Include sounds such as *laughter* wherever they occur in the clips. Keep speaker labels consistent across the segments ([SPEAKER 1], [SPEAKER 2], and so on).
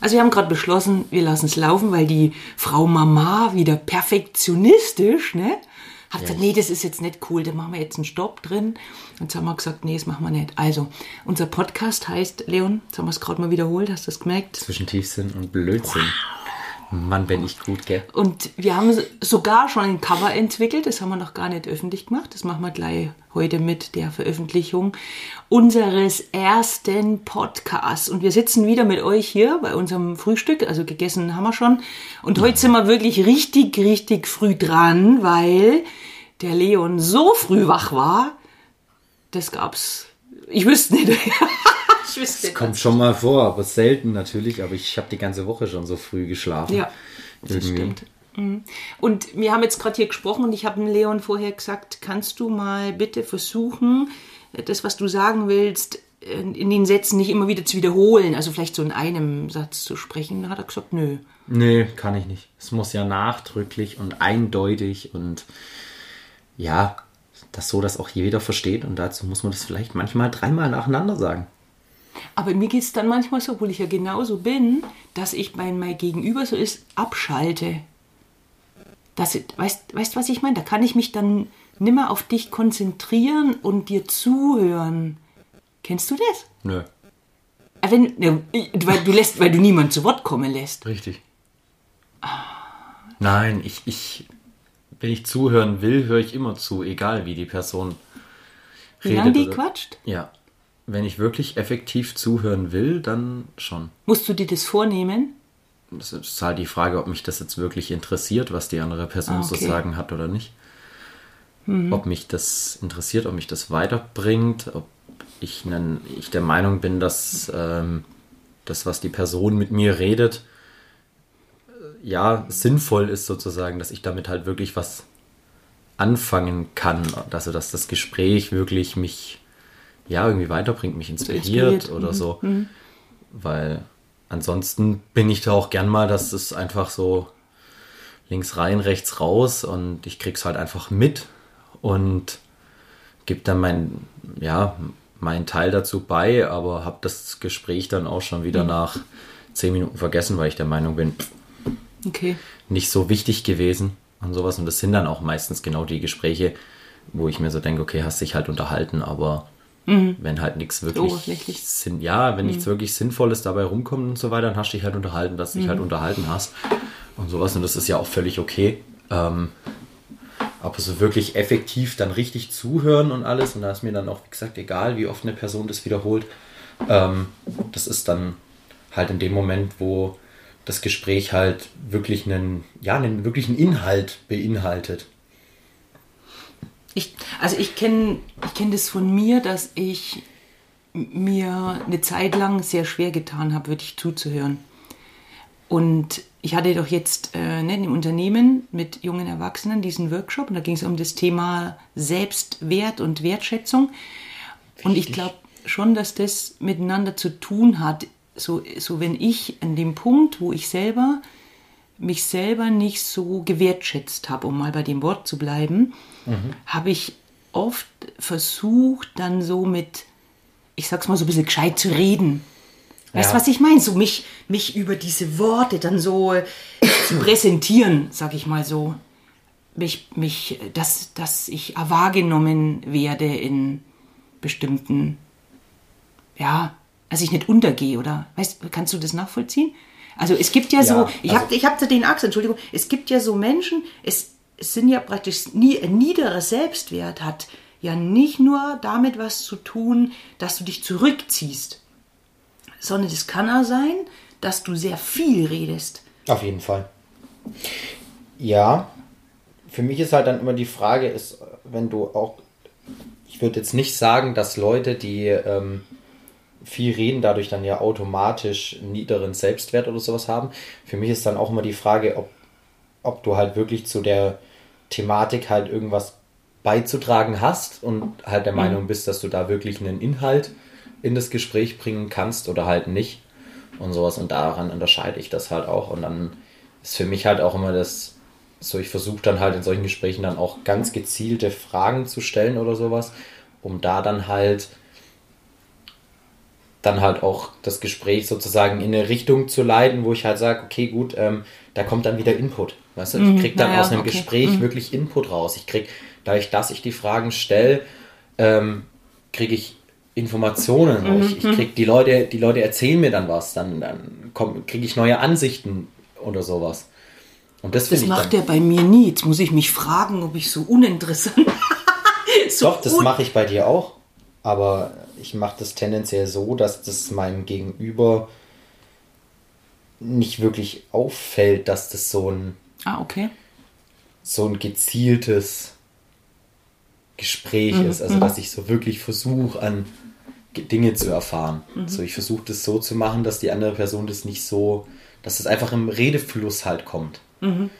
[SPEAKER 1] Also wir haben gerade beschlossen, wir lassen es laufen, weil die Frau Mama wieder perfektionistisch, ne? Hat gesagt, nee, das ist jetzt nicht cool, da machen wir jetzt einen Stopp drin. Und jetzt haben wir gesagt, nee, das machen wir nicht. Also, unser Podcast heißt, Leon, jetzt haben wir es gerade mal wiederholt, hast du das gemerkt?
[SPEAKER 2] Zwischen Tiefsinn und Blödsinn. Mann, bin ich gut, gell?
[SPEAKER 1] Und wir haben sogar schon ein Cover entwickelt, das haben wir noch gar nicht öffentlich gemacht. Das machen wir gleich heute mit der Veröffentlichung unseres ersten Podcasts. Und wir sitzen wieder mit euch hier bei unserem Frühstück, also gegessen haben wir schon. Und heute sind wir wirklich richtig, richtig früh dran, weil der Leon so früh wach war, das gab's. Ich wüsste nicht. *laughs*
[SPEAKER 2] wüsste das kommt schon mal vor, aber selten natürlich. Aber ich habe die ganze Woche schon so früh geschlafen.
[SPEAKER 1] Ja, das Irgendwie. stimmt. Mhm. Und wir haben jetzt gerade hier gesprochen und ich habe Leon vorher gesagt, kannst du mal bitte versuchen, das, was du sagen willst, in den Sätzen nicht immer wieder zu wiederholen, also vielleicht so in einem Satz zu sprechen. Da hat er gesagt, nö.
[SPEAKER 2] Nö, kann ich nicht. Es muss ja nachdrücklich und eindeutig und ja, das so, dass auch jeder versteht und dazu muss man das vielleicht manchmal dreimal nacheinander sagen.
[SPEAKER 1] Aber mir geht es dann manchmal so, obwohl ich ja genauso bin, dass ich bei mein Gegenüber so ist, abschalte. Das, weißt du, was ich meine? Da kann ich mich dann nimmer auf dich konzentrieren und dir zuhören. Kennst du das?
[SPEAKER 2] Nö.
[SPEAKER 1] Ah, wenn, ne, weil, du lässt, weil du niemand zu Wort kommen lässt.
[SPEAKER 2] Richtig. Nein, ich, ich, wenn ich zuhören will, höre ich immer zu, egal wie die Person
[SPEAKER 1] redet. Wie lange die oder, quatscht?
[SPEAKER 2] Ja. Wenn ich wirklich effektiv zuhören will, dann schon.
[SPEAKER 1] Musst du dir das vornehmen?
[SPEAKER 2] Das ist halt die Frage, ob mich das jetzt wirklich interessiert, was die andere Person ah, okay. zu sagen hat oder nicht. Mhm. Ob mich das interessiert, ob mich das weiterbringt, ob ich, nen, ich der Meinung bin, dass ähm, das, was die Person mit mir redet, äh, ja, sinnvoll ist sozusagen, dass ich damit halt wirklich was anfangen kann. Also, dass das Gespräch wirklich mich ja, irgendwie weiterbringt, mich inspiriert, inspiriert. oder mhm. so. Mhm. Weil ansonsten bin ich da auch gern mal, dass es einfach so links rein, rechts raus und ich krieg's halt einfach mit und gebe dann mein, ja, meinen Teil dazu bei, aber habe das Gespräch dann auch schon wieder mhm. nach zehn Minuten vergessen, weil ich der Meinung bin,
[SPEAKER 1] okay.
[SPEAKER 2] nicht so wichtig gewesen und sowas. Und das sind dann auch meistens genau die Gespräche, wo ich mir so denke, okay, hast dich halt unterhalten, aber Mhm. Wenn halt nichts wirklich Sinn, ja, wenn mhm. nichts wirklich Sinnvolles dabei rumkommt und so weiter, dann hast du dich halt unterhalten, dass du dich halt mhm. unterhalten hast und sowas. Und das ist ja auch völlig okay. Ähm, aber so wirklich effektiv dann richtig zuhören und alles, und da ist mir dann auch, wie gesagt, egal, wie oft eine Person das wiederholt, ähm, das ist dann halt in dem Moment, wo das Gespräch halt wirklich einen, ja, einen wirklichen Inhalt beinhaltet.
[SPEAKER 1] Ich, also ich kenne ich kenn das von mir, dass ich mir eine Zeit lang sehr schwer getan habe, wirklich zuzuhören. Und ich hatte doch jetzt äh, ne, im Unternehmen mit jungen Erwachsenen diesen Workshop und da ging es um das Thema Selbstwert und Wertschätzung. Richtig. Und ich glaube schon, dass das miteinander zu tun hat. So, so wenn ich an dem Punkt, wo ich selber mich selber nicht so gewertschätzt habe, um mal bei dem Wort zu bleiben, mhm. habe ich oft versucht, dann so mit, ich sag's mal so ein bisschen gescheit zu reden. Weißt du, ja. was ich meine? So mich, mich über diese Worte dann so zu präsentieren, sag ich mal so. Mich, mich, dass, dass ich wahrgenommen werde in bestimmten, ja, dass ich nicht untergehe, oder? Weißt kannst du das nachvollziehen? Also es gibt ja, ja so, ich also, habe ich hab den Achse, Entschuldigung, es gibt ja so Menschen, es, es sind ja praktisch nie, ein niederer Selbstwert hat ja nicht nur damit was zu tun, dass du dich zurückziehst, sondern es kann auch sein, dass du sehr viel redest.
[SPEAKER 2] Auf jeden Fall. Ja, für mich ist halt dann immer die Frage, ist, wenn du auch, ich würde jetzt nicht sagen, dass Leute, die ähm, viel reden, dadurch dann ja automatisch einen niederen Selbstwert oder sowas haben. Für mich ist dann auch immer die Frage, ob, ob du halt wirklich zu der Thematik halt irgendwas beizutragen hast und halt der mhm. Meinung bist, dass du da wirklich einen Inhalt in das Gespräch bringen kannst oder halt nicht und sowas. Und daran unterscheide ich das halt auch. Und dann ist für mich halt auch immer das, so ich versuche dann halt in solchen Gesprächen dann auch ganz gezielte Fragen zu stellen oder sowas, um da dann halt dann halt auch das Gespräch sozusagen in eine Richtung zu leiten, wo ich halt sage, okay, gut, ähm, da kommt dann wieder Input. Weißt du, ich mhm. krieg dann naja, aus einem okay. Gespräch mhm. wirklich Input raus. Ich krieg, dadurch, dass ich die Fragen stelle, ähm, kriege ich Informationen. Mhm. Ich, ich krieg die Leute, die Leute erzählen mir dann was, dann, dann kriege ich neue Ansichten oder sowas.
[SPEAKER 1] Und das, das macht er bei mir nie. Jetzt muss ich mich fragen, ob ich so uninteressant. *laughs*
[SPEAKER 2] so Doch, das mache ich bei dir auch. Aber ich mache das tendenziell so, dass das meinem Gegenüber nicht wirklich auffällt, dass das so ein
[SPEAKER 1] ah, okay.
[SPEAKER 2] so ein gezieltes Gespräch mhm. ist. Also mhm. dass ich so wirklich versuche, an Dinge zu erfahren. Mhm. So, ich versuche das so zu machen, dass die andere Person das nicht so, dass es einfach im Redefluss halt kommt. Mhm.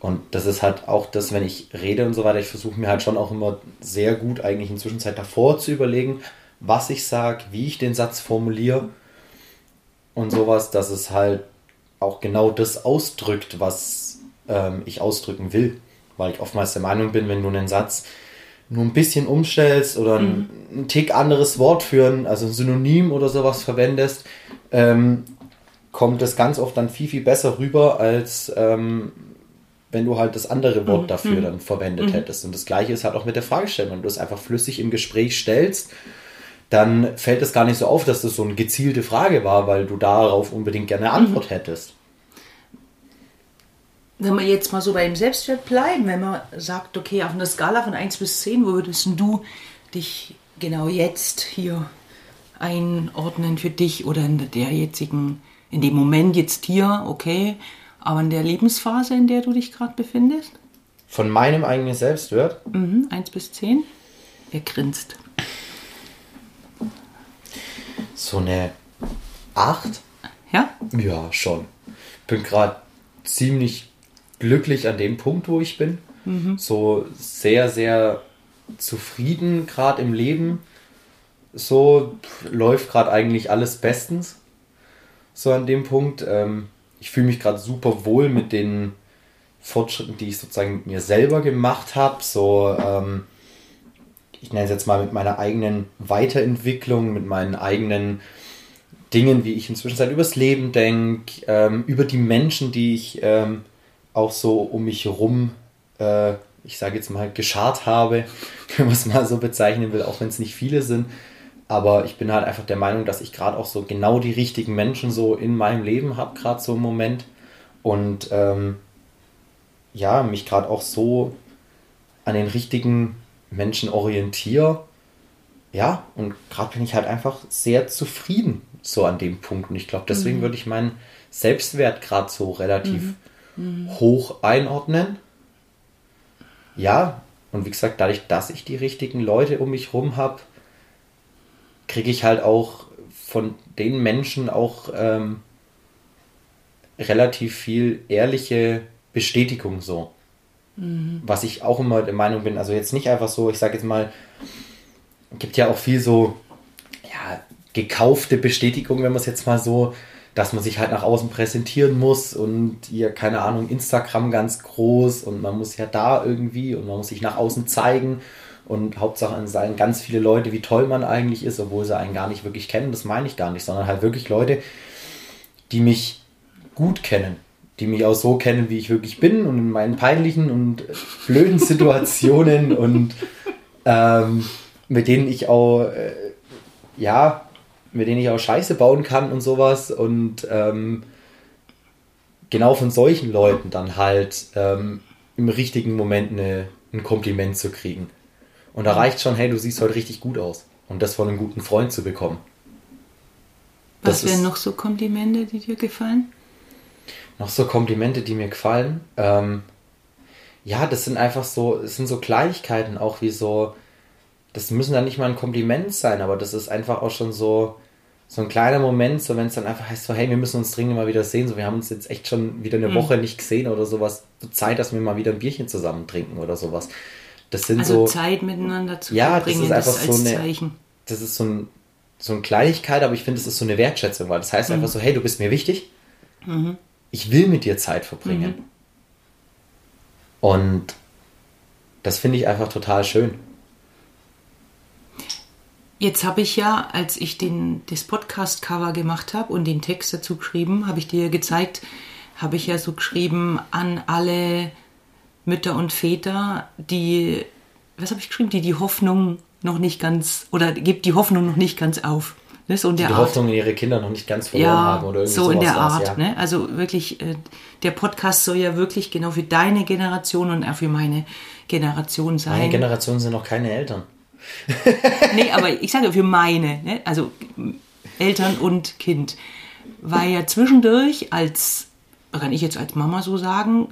[SPEAKER 2] Und das ist halt auch das, wenn ich rede und so weiter, ich versuche mir halt schon auch immer sehr gut eigentlich in Zwischenzeit davor zu überlegen, was ich sage, wie ich den Satz formuliere und sowas, dass es halt auch genau das ausdrückt, was ähm, ich ausdrücken will. Weil ich oftmals der Meinung bin, wenn du einen Satz nur ein bisschen umstellst oder mhm. ein, Tick anderes Wort führen, also ein Synonym oder sowas verwendest, ähm, kommt das ganz oft dann viel, viel besser rüber, als ähm, wenn du halt das andere Wort mhm. dafür mhm. dann verwendet mhm. hättest. Und das gleiche ist halt auch mit der Fragestellung. Wenn du es einfach flüssig im Gespräch stellst, dann fällt es gar nicht so auf, dass das so eine gezielte Frage war, weil du darauf unbedingt gerne eine Antwort hättest.
[SPEAKER 1] Wenn wir jetzt mal so bei dem Selbstwert bleiben, wenn man sagt, okay, auf einer Skala von 1 bis 10, wo würdest du dich genau jetzt hier einordnen für dich oder in der jetzigen, in dem Moment jetzt hier, okay, aber in der Lebensphase, in der du dich gerade befindest?
[SPEAKER 2] Von meinem eigenen Selbstwert?
[SPEAKER 1] Mhm, 1 bis 10. Er grinst.
[SPEAKER 2] So eine 8?
[SPEAKER 1] Ja?
[SPEAKER 2] Ja, schon. Bin gerade ziemlich glücklich an dem Punkt, wo ich bin. Mhm. So sehr, sehr zufrieden gerade im Leben. So läuft gerade eigentlich alles bestens. So an dem Punkt. Ähm, ich fühle mich gerade super wohl mit den Fortschritten, die ich sozusagen mit mir selber gemacht habe. So, ähm, ich nenne es jetzt mal mit meiner eigenen Weiterentwicklung, mit meinen eigenen Dingen, wie ich inzwischen halt übers Leben denke, ähm, über die Menschen, die ich ähm, auch so um mich herum, äh, ich sage jetzt mal, geschart habe, *laughs* wenn man es mal so bezeichnen will, auch wenn es nicht viele sind. Aber ich bin halt einfach der Meinung, dass ich gerade auch so genau die richtigen Menschen so in meinem Leben habe, gerade so im Moment. Und ähm, ja, mich gerade auch so an den richtigen Menschen orientiere. Ja, und gerade bin ich halt einfach sehr zufrieden so an dem Punkt. Und ich glaube, deswegen mhm. würde ich meinen Selbstwert gerade so relativ mhm. mhm. hoch einordnen. Ja, und wie gesagt, dadurch, dass ich die richtigen Leute um mich herum habe, kriege ich halt auch von den Menschen auch ähm, relativ viel ehrliche Bestätigung so. Mhm. Was ich auch immer der Meinung bin, also jetzt nicht einfach so, ich sage jetzt mal, gibt ja auch viel so, ja, gekaufte Bestätigung, wenn man es jetzt mal so, dass man sich halt nach außen präsentieren muss und hier, keine Ahnung, Instagram ganz groß und man muss ja da irgendwie und man muss sich nach außen zeigen und Hauptsache sagen ganz viele Leute, wie toll man eigentlich ist, obwohl sie einen gar nicht wirklich kennen. Das meine ich gar nicht, sondern halt wirklich Leute, die mich gut kennen, die mich auch so kennen, wie ich wirklich bin und in meinen peinlichen und blöden Situationen *laughs* und ähm, mit denen ich auch, äh, ja, mit denen ich auch Scheiße bauen kann und sowas und ähm, genau von solchen Leuten dann halt ähm, im richtigen Moment eine, ein Kompliment zu kriegen. Und da reicht schon, hey, du siehst heute richtig gut aus. Und das von einem guten Freund zu bekommen.
[SPEAKER 1] Was wären noch so Komplimente, die dir gefallen?
[SPEAKER 2] Noch so Komplimente, die mir gefallen. Ähm, ja, das sind einfach so, es sind so Kleinigkeiten, auch wie so, das müssen dann nicht mal ein Kompliment sein, aber das ist einfach auch schon so, so ein kleiner Moment, so wenn es dann einfach heißt, so, hey, wir müssen uns dringend mal wieder sehen, so wir haben uns jetzt echt schon wieder eine mhm. Woche nicht gesehen oder sowas, so Zeit, dass wir mal wieder ein Bierchen zusammen trinken oder sowas. Das sind also
[SPEAKER 1] so. Zeit miteinander zu
[SPEAKER 2] ja, verbringen, das ist einfach das so eine, Zeichen. Das ist so, ein, so eine Kleinigkeit, aber ich finde, das ist so eine Wertschätzung, weil das heißt mhm. einfach so, hey, du bist mir wichtig. Mhm. Ich will mit dir Zeit verbringen. Mhm. Und das finde ich einfach total schön.
[SPEAKER 1] Jetzt habe ich ja, als ich den, das Podcast-Cover gemacht habe und den Text dazu geschrieben, habe ich dir gezeigt, habe ich ja so geschrieben an alle Mütter und Väter, die, was habe ich geschrieben, die die Hoffnung noch nicht ganz, oder gibt die Hoffnung noch nicht ganz auf.
[SPEAKER 2] Ne, so in der die Art. Hoffnung in ihre Kinder noch nicht ganz verloren ja, haben oder irgendwie
[SPEAKER 1] so in der Art. Ja. Ne? Also wirklich, äh, der Podcast soll ja wirklich genau für deine Generation und auch für meine Generation sein.
[SPEAKER 2] Meine Generation sind noch keine Eltern. *laughs*
[SPEAKER 1] nee, aber ich sage für meine, ne? also Eltern und Kind. Weil ja zwischendurch als, kann ich jetzt als Mama so sagen,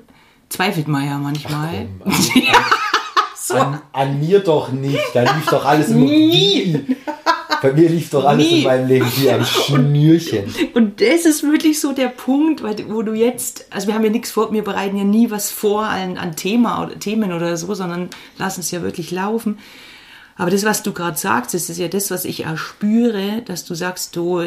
[SPEAKER 1] zweifelt man ja manchmal. Ach, komm, *laughs*
[SPEAKER 2] so. an, an, mir doch nicht, da lief doch alles Nie. Bei mir lief doch alles Nie. in meinem Leben wie am *laughs* Schnürchen.
[SPEAKER 1] Und, und das ist wirklich so der Punkt, wo du jetzt, also wir haben ja nichts vor, wir bereiten ja nie was vor an, an Thema oder Themen oder so, sondern lassen es ja wirklich laufen. Aber das, was du gerade sagst, das ist ja das, was ich erspüre, dass du sagst, du,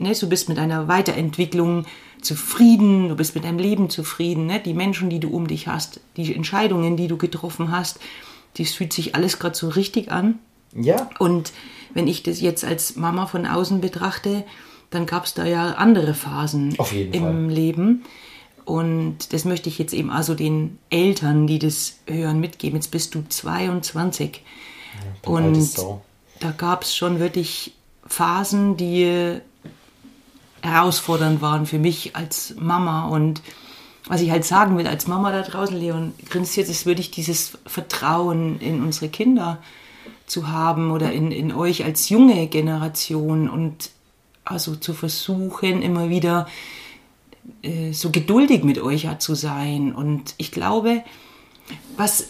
[SPEAKER 1] ne, du bist mit deiner Weiterentwicklung zufrieden, du bist mit deinem Leben zufrieden, ne? die Menschen, die du um dich hast, die Entscheidungen, die du getroffen hast, das fühlt sich alles gerade so richtig an. Ja. Und wenn ich das jetzt als Mama von außen betrachte, dann gab es da ja andere Phasen im Fall. Leben. Und das möchte ich jetzt eben also den Eltern, die das hören, mitgeben. Jetzt bist du 22. Ja, und da gab es schon wirklich Phasen, die herausfordernd waren für mich als Mama. Und was ich halt sagen will als Mama da draußen, Leon, grinst jetzt, ist wirklich dieses Vertrauen in unsere Kinder zu haben oder in, in euch als junge Generation und also zu versuchen, immer wieder äh, so geduldig mit euch zu sein. Und ich glaube, was,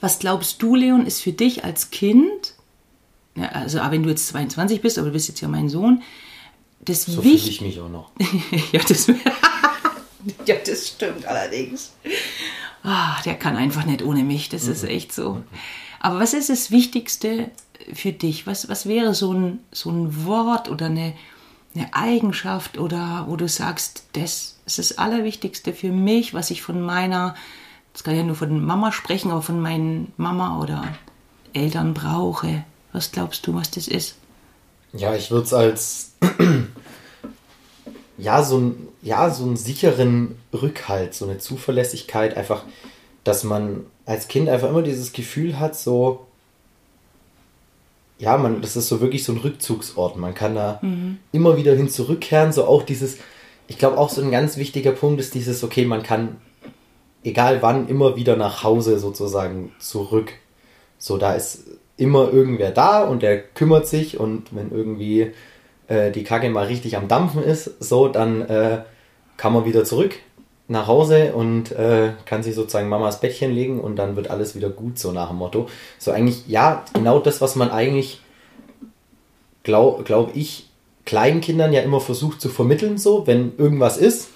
[SPEAKER 1] was glaubst du, Leon, ist für dich als Kind, ja, also wenn du jetzt 22 bist, aber du bist jetzt ja mein Sohn, das so fühle ich mich auch noch. *laughs* ja, das, *laughs* ja, das stimmt allerdings. Ah, der kann einfach nicht ohne mich, das mhm. ist echt so. Aber was ist das Wichtigste für dich? Was, was wäre so ein, so ein Wort oder eine, eine Eigenschaft oder wo du sagst, das ist das Allerwichtigste für mich, was ich von meiner, das kann ja nur von Mama sprechen, aber von meinen Mama oder Eltern brauche. Was glaubst du, was das ist?
[SPEAKER 2] Ja, ich würde es als *clears throat* ja, so ein, ja, so einen sicheren Rückhalt, so eine Zuverlässigkeit, einfach, dass man als Kind einfach immer dieses Gefühl hat, so, ja, man, das ist so wirklich so ein Rückzugsort. Man kann da mhm. immer wieder hin zurückkehren, so auch dieses, ich glaube auch so ein ganz wichtiger Punkt ist dieses, okay, man kann egal wann immer wieder nach Hause sozusagen zurück. So, da ist immer irgendwer da und der kümmert sich und wenn irgendwie äh, die Kacke mal richtig am Dampfen ist, so, dann äh, kann man wieder zurück nach Hause und äh, kann sich sozusagen Mamas Bettchen legen und dann wird alles wieder gut, so nach dem Motto. So eigentlich, ja, genau das, was man eigentlich, glaube glaub ich, kleinen Kindern ja immer versucht zu vermitteln, so, wenn irgendwas ist,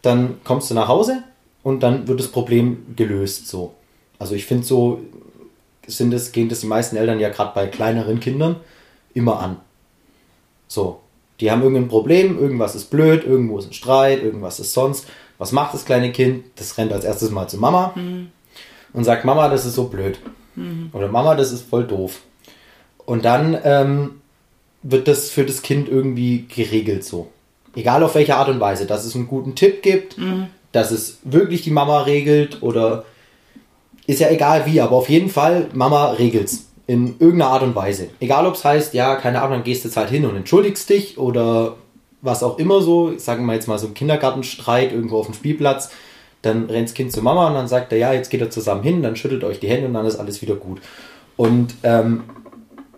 [SPEAKER 2] dann kommst du nach Hause und dann wird das Problem gelöst, so. Also ich finde so, sind es, gehen das die meisten Eltern ja gerade bei kleineren Kindern immer an. So, die haben irgendein Problem, irgendwas ist blöd, irgendwo ist ein Streit, irgendwas ist sonst. Was macht das kleine Kind? Das rennt als erstes mal zu Mama mhm. und sagt, Mama, das ist so blöd. Mhm. Oder Mama, das ist voll doof. Und dann ähm, wird das für das Kind irgendwie geregelt so. Egal auf welche Art und Weise. Dass es einen guten Tipp gibt, mhm. dass es wirklich die Mama regelt oder ist ja egal wie, aber auf jeden Fall, Mama regelt's in irgendeiner Art und Weise. Egal ob es heißt, ja, keine Ahnung, dann gehst du jetzt halt hin und entschuldigst dich oder was auch immer so, sagen wir jetzt mal so ein Kindergartenstreit irgendwo auf dem Spielplatz, dann rennt das Kind zur Mama und dann sagt er, ja, jetzt geht er zusammen hin, dann schüttelt euch die Hände und dann ist alles wieder gut. Und ähm,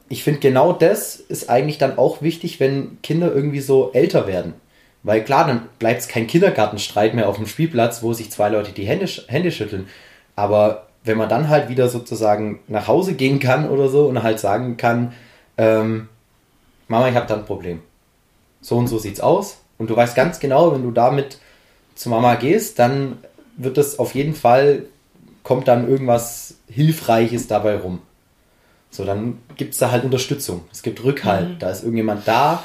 [SPEAKER 2] ich finde genau das ist eigentlich dann auch wichtig, wenn Kinder irgendwie so älter werden. Weil klar, dann bleibt es kein Kindergartenstreit mehr auf dem Spielplatz, wo sich zwei Leute die Hände, Hände schütteln. Aber wenn man dann halt wieder sozusagen nach Hause gehen kann oder so und halt sagen kann, ähm, Mama, ich habe da ein Problem. So und so sieht's aus. Und du weißt ganz genau, wenn du damit zu Mama gehst, dann wird das auf jeden Fall, kommt dann irgendwas Hilfreiches dabei rum. So, dann gibt es da halt Unterstützung. Es gibt Rückhalt. Mhm. Da ist irgendjemand da,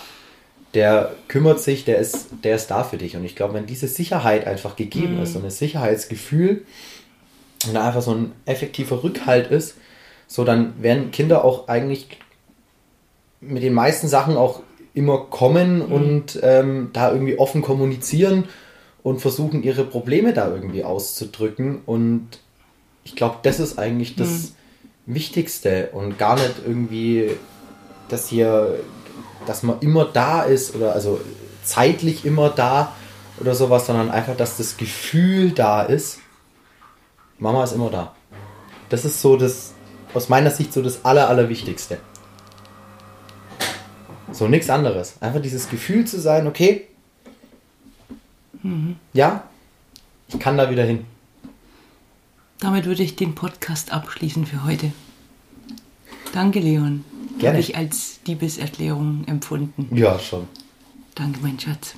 [SPEAKER 2] der kümmert sich, der ist, der ist da für dich. Und ich glaube, wenn diese Sicherheit einfach gegeben mhm. ist, so ein Sicherheitsgefühl, und da einfach so ein effektiver Rückhalt ist, so dann werden Kinder auch eigentlich mit den meisten Sachen auch immer kommen mhm. und ähm, da irgendwie offen kommunizieren und versuchen, ihre Probleme da irgendwie auszudrücken. Und ich glaube, das ist eigentlich das mhm. Wichtigste und gar nicht irgendwie, dass hier, dass man immer da ist oder also zeitlich immer da oder sowas, sondern einfach, dass das Gefühl da ist. Mama ist immer da. Das ist so das, aus meiner Sicht so das Aller, Allerwichtigste. So nichts anderes. Einfach dieses Gefühl zu sein, okay, mhm. ja, ich kann da wieder hin.
[SPEAKER 1] Damit würde ich den Podcast abschließen für heute. Danke, Leon.
[SPEAKER 2] Gerne.
[SPEAKER 1] Habe ich als Liebeserklärung empfunden.
[SPEAKER 2] Ja, schon.
[SPEAKER 1] Danke, mein Schatz.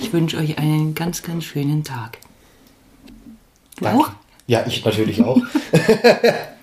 [SPEAKER 1] Ich wünsche euch einen ganz, ganz schönen Tag.
[SPEAKER 2] Du Danke. auch? Ja, ich natürlich auch. *laughs*